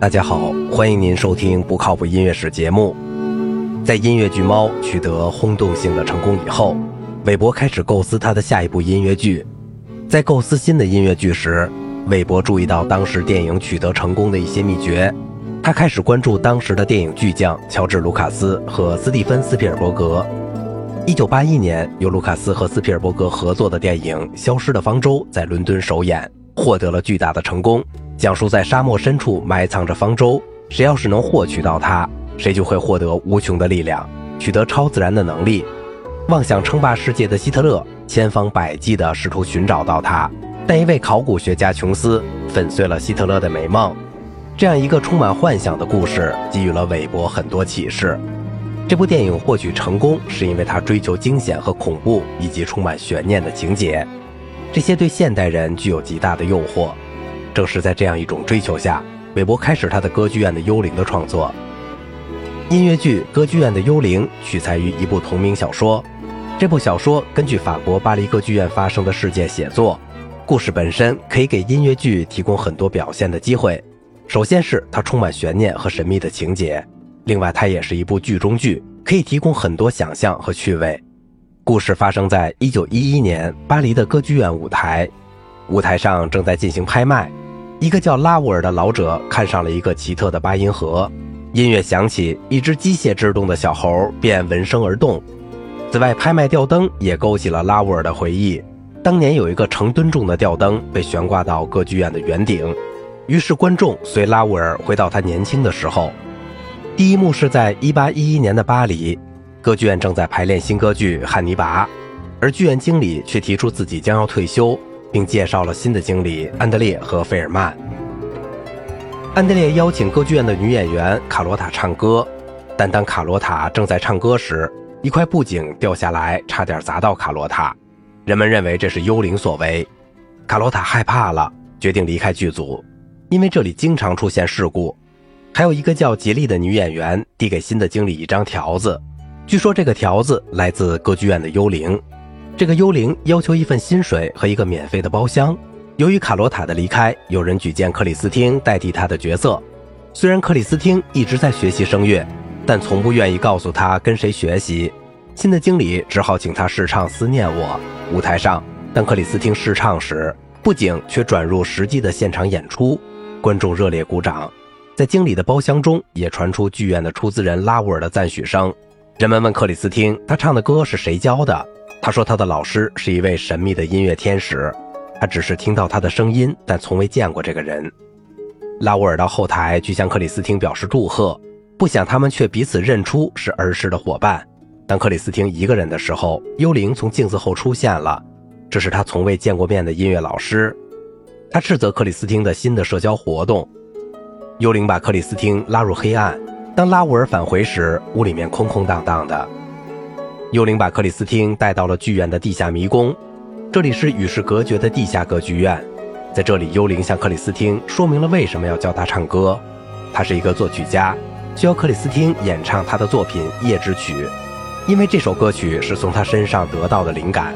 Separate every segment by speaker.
Speaker 1: 大家好，欢迎您收听不靠谱音乐史节目。在音乐剧《猫》取得轰动性的成功以后，韦伯开始构思他的下一部音乐剧。在构思新的音乐剧时，韦伯注意到当时电影取得成功的一些秘诀。他开始关注当时的电影巨匠乔治·卢卡斯和斯蒂芬·斯皮尔伯格。1981年，由卢卡斯和斯皮尔伯格合作的电影《消失的方舟》在伦敦首演，获得了巨大的成功。讲述在沙漠深处埋藏着方舟，谁要是能获取到它，谁就会获得无穷的力量，取得超自然的能力。妄想称霸世界的希特勒千方百计地试图寻找到它，但一位考古学家琼斯粉碎了希特勒的美梦。这样一个充满幻想的故事，给予了韦伯很多启示。这部电影获取成功，是因为它追求惊险和恐怖，以及充满悬念的情节，这些对现代人具有极大的诱惑。正是在这样一种追求下，韦伯开始他的《歌剧院的幽灵》的创作。音乐剧《歌剧院的幽灵》取材于一部同名小说，这部小说根据法国巴黎歌剧院发生的事件写作。故事本身可以给音乐剧提供很多表现的机会。首先是它充满悬念和神秘的情节，另外它也是一部剧中剧，可以提供很多想象和趣味。故事发生在1911年巴黎的歌剧院舞台，舞台上正在进行拍卖。一个叫拉乌尔的老者看上了一个奇特的八音盒，音乐响起，一只机械制动的小猴便闻声而动。此外，拍卖吊灯也勾起了拉乌尔的回忆。当年有一个成吨重的吊灯被悬挂到歌剧院的圆顶，于是观众随拉乌尔回到他年轻的时候。第一幕是在1811年的巴黎，歌剧院正在排练新歌剧《汉尼拔》，而剧院经理却提出自己将要退休。并介绍了新的经理安德烈和费尔曼。安德烈邀请歌剧院的女演员卡罗塔唱歌，但当卡罗塔正在唱歌时，一块布景掉下来，差点砸到卡罗塔。人们认为这是幽灵所为。卡罗塔害怕了，决定离开剧组，因为这里经常出现事故。还有一个叫杰利的女演员递给新的经理一张条子，据说这个条子来自歌剧院的幽灵。这个幽灵要求一份薪水和一个免费的包厢。由于卡罗塔的离开，有人举荐克里斯汀代替他的角色。虽然克里斯汀一直在学习声乐，但从不愿意告诉他跟谁学习。新的经理只好请他试唱《思念我》。舞台上，当克里斯汀试唱时，布景却转入实际的现场演出，观众热烈鼓掌。在经理的包厢中，也传出剧院的出资人拉乌尔的赞许声。人们问克里斯汀，他唱的歌是谁教的？他说，他的老师是一位神秘的音乐天使，他只是听到他的声音，但从未见过这个人。拉乌尔到后台去向克里斯汀表示祝贺，不想他们却彼此认出是儿时的伙伴。当克里斯汀一个人的时候，幽灵从镜子后出现了，这是他从未见过面的音乐老师。他斥责克里斯汀的新的社交活动。幽灵把克里斯汀拉入黑暗。当拉乌尔返回时，屋里面空空荡荡的。幽灵把克里斯汀带到了剧院的地下迷宫，这里是与世隔绝的地下歌剧院。在这里，幽灵向克里斯汀说明了为什么要教他唱歌。他是一个作曲家，需要克里斯汀演唱他的作品《夜之曲》，因为这首歌曲是从他身上得到的灵感。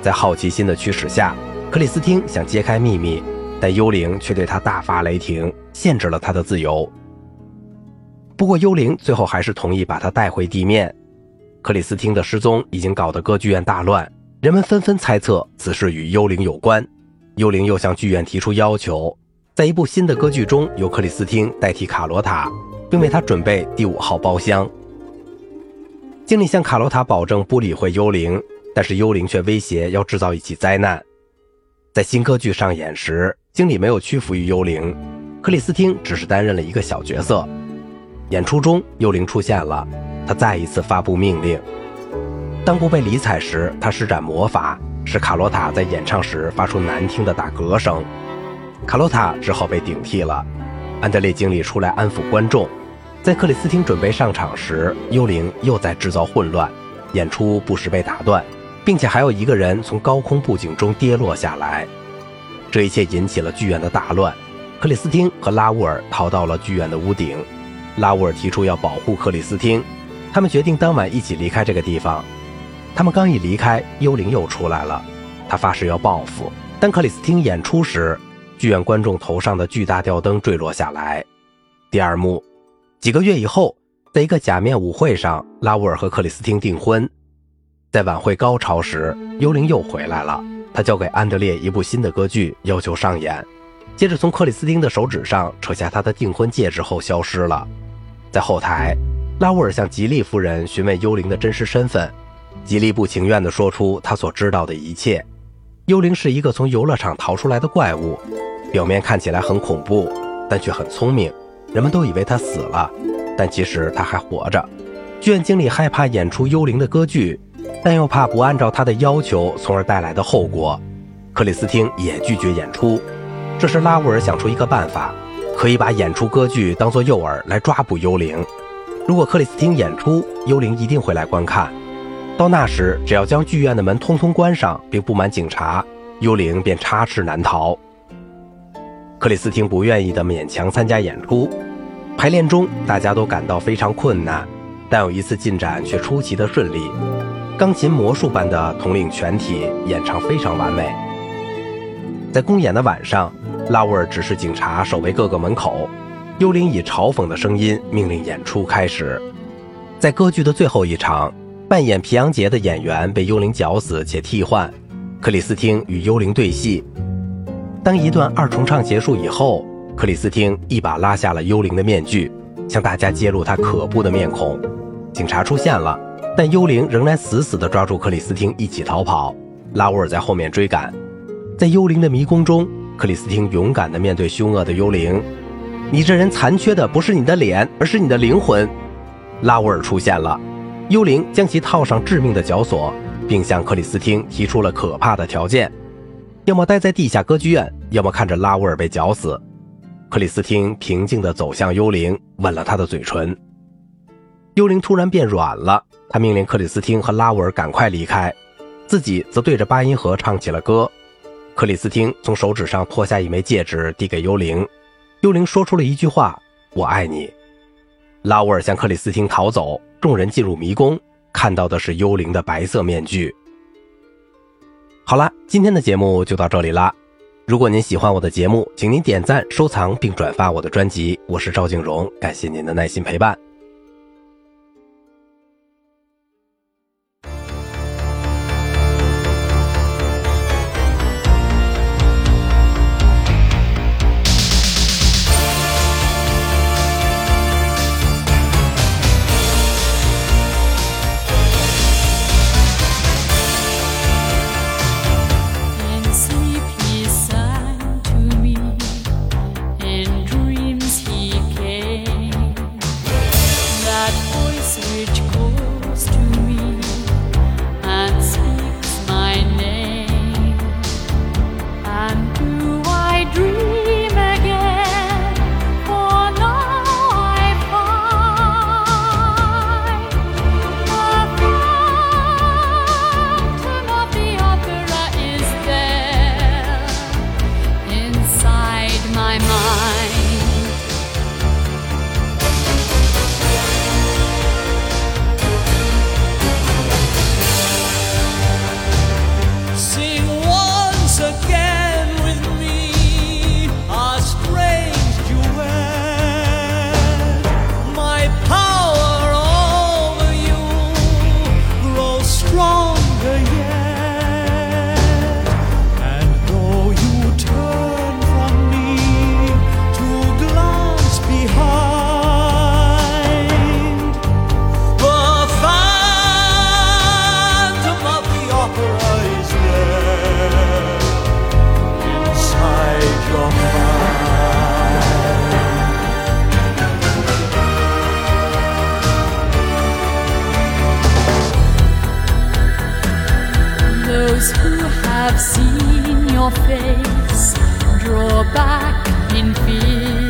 Speaker 1: 在好奇心的驱使下，克里斯汀想揭开秘密，但幽灵却对他大发雷霆，限制了他的自由。不过，幽灵最后还是同意把他带回地面。克里斯汀的失踪已经搞得歌剧院大乱，人们纷纷猜测此事与幽灵有关。幽灵又向剧院提出要求，在一部新的歌剧中，由克里斯汀代替卡罗塔，并为他准备第五号包厢。经理向卡罗塔保证不理会幽灵，但是幽灵却威胁要制造一起灾难。在新歌剧上演时，经理没有屈服于幽灵，克里斯汀只是担任了一个小角色。演出中，幽灵出现了。他再一次发布命令。当不被理睬时，他施展魔法，使卡罗塔在演唱时发出难听的打嗝声。卡罗塔只好被顶替了。安德烈经理出来安抚观众。在克里斯汀准备上场时，幽灵又在制造混乱，演出不时被打断，并且还有一个人从高空布景中跌落下来。这一切引起了剧院的大乱。克里斯汀和拉乌尔逃到了剧院的屋顶。拉乌尔提出要保护克里斯汀。他们决定当晚一起离开这个地方。他们刚一离开，幽灵又出来了。他发誓要报复。当克里斯汀演出时，剧院观众头上的巨大吊灯坠落下来。第二幕，几个月以后，在一个假面舞会上，拉乌尔和克里斯汀订婚。在晚会高潮时，幽灵又回来了。他交给安德烈一部新的歌剧，要求上演。接着从克里斯汀的手指上扯下他的订婚戒指后消失了。在后台，拉乌尔向吉利夫人询问幽灵的真实身份，吉利不情愿地说出他所知道的一切。幽灵是一个从游乐场逃出来的怪物，表面看起来很恐怖，但却很聪明。人们都以为他死了，但其实他还活着。剧院经理害怕演出幽灵的歌剧，但又怕不按照他的要求，从而带来的后果。克里斯汀也拒绝演出。这时，拉乌尔想出一个办法，可以把演出歌剧当作诱饵来抓捕幽灵。如果克里斯汀演出，幽灵一定会来观看。到那时，只要将剧院的门通通关上，并布满警察，幽灵便插翅难逃。克里斯汀不愿意的勉强参加演出。排练中，大家都感到非常困难，但有一次进展却出奇的顺利。钢琴魔术般的统领全体，演唱非常完美。在公演的晚上，拉乌尔指示警察守卫各个门口。幽灵以嘲讽的声音命令演出开始。在歌剧的最后一场。扮演皮昂杰的演员被幽灵绞死且替换，克里斯汀与幽灵对戏。当一段二重唱结束以后，克里斯汀一把拉下了幽灵的面具，向大家揭露他可怖的面孔。警察出现了，但幽灵仍然死死地抓住克里斯汀一起逃跑。拉乌尔在后面追赶，在幽灵的迷宫中，克里斯汀勇敢地面对凶恶的幽灵：“你这人残缺的不是你的脸，而是你的灵魂。”拉乌尔出现了。幽灵将其套上致命的绞索，并向克里斯汀提出了可怕的条件：要么待在地下歌剧院，要么看着拉乌尔被绞死。克里斯汀平静地走向幽灵，吻了他的嘴唇。幽灵突然变软了，他命令克里斯汀和拉乌尔赶快离开，自己则对着八音盒唱起了歌。克里斯汀从手指上脱下一枚戒指，递给幽灵。幽灵说出了一句话：“我爱你。”拉乌尔向克里斯汀逃走。众人进入迷宫，看到的是幽灵的白色面具。好啦，今天的节目就到这里啦。如果您喜欢我的节目，请您点赞、收藏并转发我的专辑。我是赵静荣，感谢您的耐心陪伴。seen your face draw back in fear.